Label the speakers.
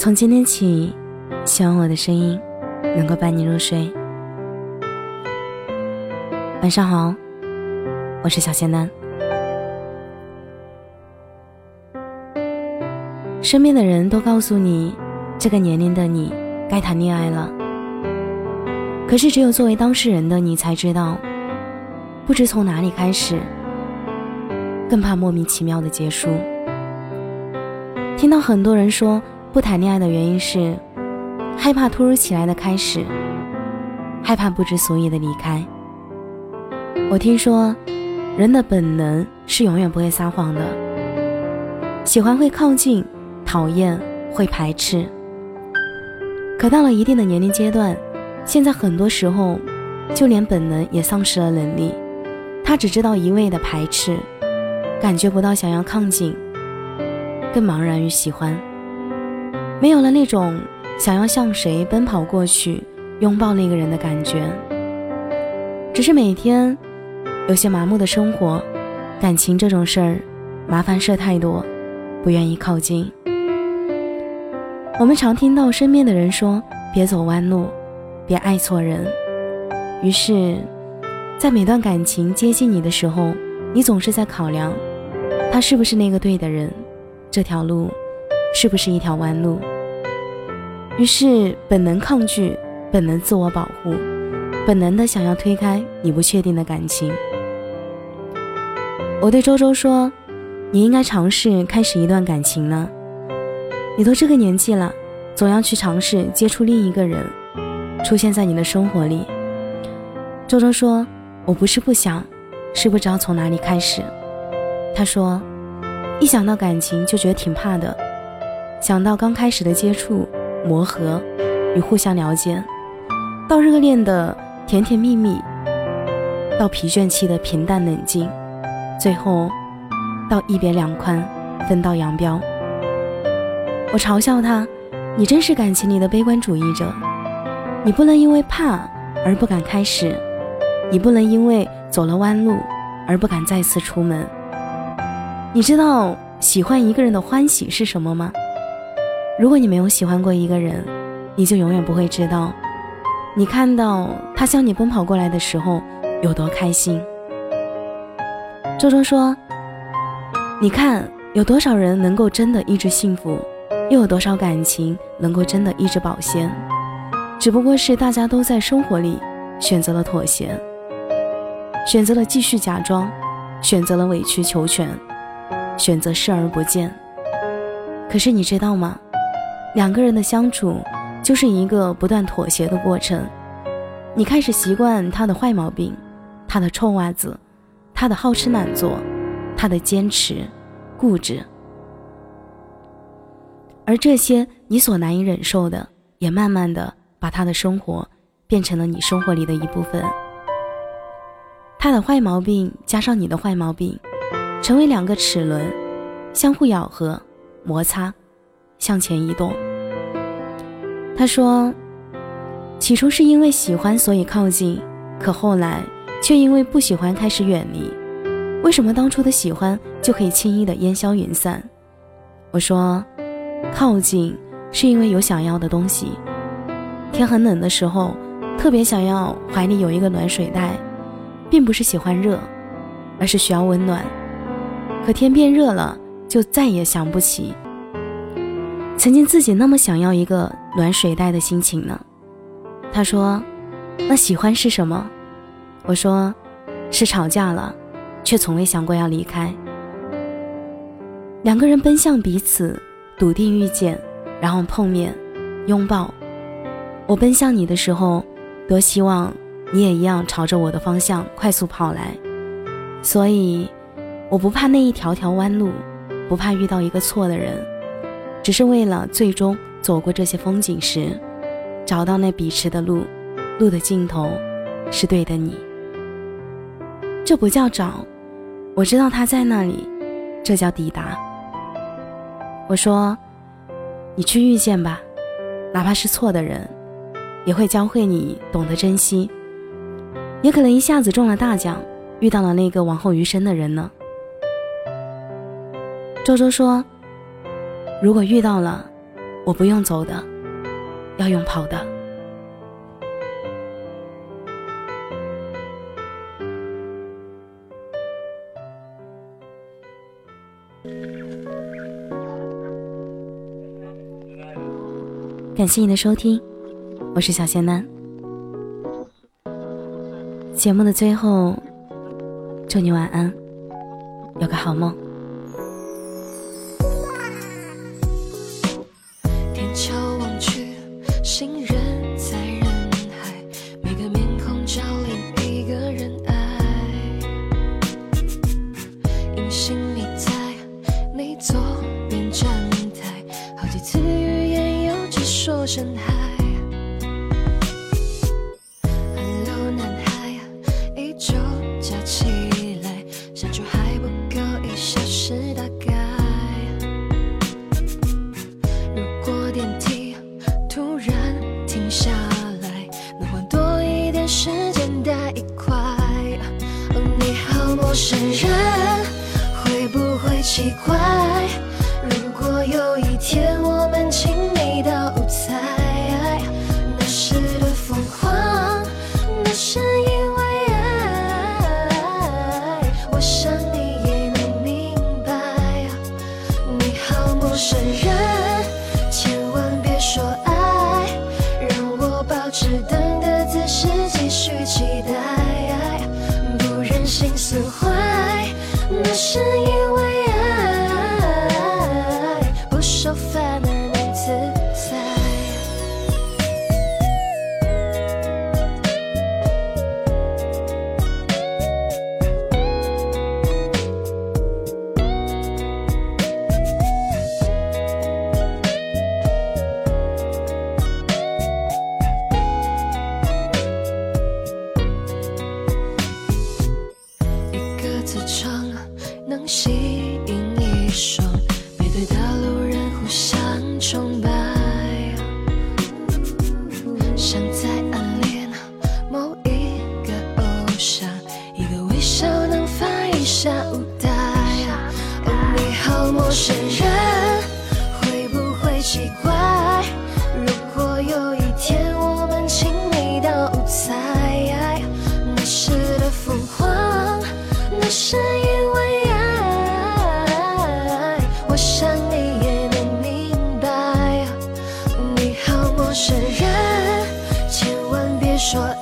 Speaker 1: 从今天起，希望我的声音能够伴你入睡。晚上好，我是小仙丹。身边的人都告诉你，这个年龄的你该谈恋爱了。可是，只有作为当事人的你才知道，不知从哪里开始，更怕莫名其妙的结束。听到很多人说。不谈恋爱的原因是害怕突如其来的开始，害怕不知所以的离开。我听说，人的本能是永远不会撒谎的，喜欢会靠近，讨厌会排斥。可到了一定的年龄阶段，现在很多时候，就连本能也丧失了能力，他只知道一味的排斥，感觉不到想要靠近，更茫然于喜欢。没有了那种想要向谁奔跑过去拥抱那个人的感觉，只是每天有些麻木的生活，感情这种事儿麻烦事太多，不愿意靠近。我们常听到身边的人说：“别走弯路，别爱错人。”于是，在每段感情接近你的时候，你总是在考量，他是不是那个对的人，这条路是不是一条弯路。于是，本能抗拒，本能自我保护，本能的想要推开你不确定的感情。我对周周说：“你应该尝试开始一段感情了。你都这个年纪了，总要去尝试接触另一个人，出现在你的生活里。”周周说：“我不是不想，是不知道从哪里开始。”他说：“一想到感情就觉得挺怕的，想到刚开始的接触。”磨合与互相了解，到热恋的甜甜蜜蜜，到疲倦期的平淡冷静，最后到一别两宽，分道扬镳。我嘲笑他：“你真是感情里的悲观主义者。你不能因为怕而不敢开始，你不能因为走了弯路而不敢再次出门。你知道喜欢一个人的欢喜是什么吗？”如果你没有喜欢过一个人，你就永远不会知道，你看到他向你奔跑过来的时候有多开心。周周说：“你看，有多少人能够真的一直幸福，又有多少感情能够真的一直保鲜？只不过是大家都在生活里选择了妥协，选择了继续假装，选择了委曲求全，选择视而不见。可是你知道吗？”两个人的相处就是一个不断妥协的过程。你开始习惯他的坏毛病，他的臭袜子，他的好吃懒做，他的坚持、固执，而这些你所难以忍受的，也慢慢的把他的生活变成了你生活里的一部分。他的坏毛病加上你的坏毛病，成为两个齿轮，相互咬合、摩擦。向前移动。他说：“起初是因为喜欢所以靠近，可后来却因为不喜欢开始远离。为什么当初的喜欢就可以轻易的烟消云散？”我说：“靠近是因为有想要的东西。天很冷的时候，特别想要怀里有一个暖水袋，并不是喜欢热，而是需要温暖。可天变热了，就再也想不起。”曾经自己那么想要一个暖水袋的心情呢？他说：“那喜欢是什么？”我说：“是吵架了，却从未想过要离开。两个人奔向彼此，笃定遇见，然后碰面，拥抱。我奔向你的时候，多希望你也一样朝着我的方向快速跑来。所以，我不怕那一条条弯路，不怕遇到一个错的人。”只是为了最终走过这些风景时，找到那彼此的路，路的尽头是对的你。这不叫找，我知道他在那里，这叫抵达。我说，你去遇见吧，哪怕是错的人，也会教会你懂得珍惜。也可能一下子中了大奖，遇到了那个往后余生的人呢。周周说。如果遇到了，我不用走的，要用跑的。感谢你的收听，我是小仙男。节目的最后。祝你晚安，有个好梦。
Speaker 2: 说声嗨。Hello，男孩，依旧加起来，相处还不够一小时大概。如果电梯突然停下来，能换多一点时间待一块。Oh, 你好，陌生人，会不会奇怪？如果有一天我。损坏那声音吟一首。说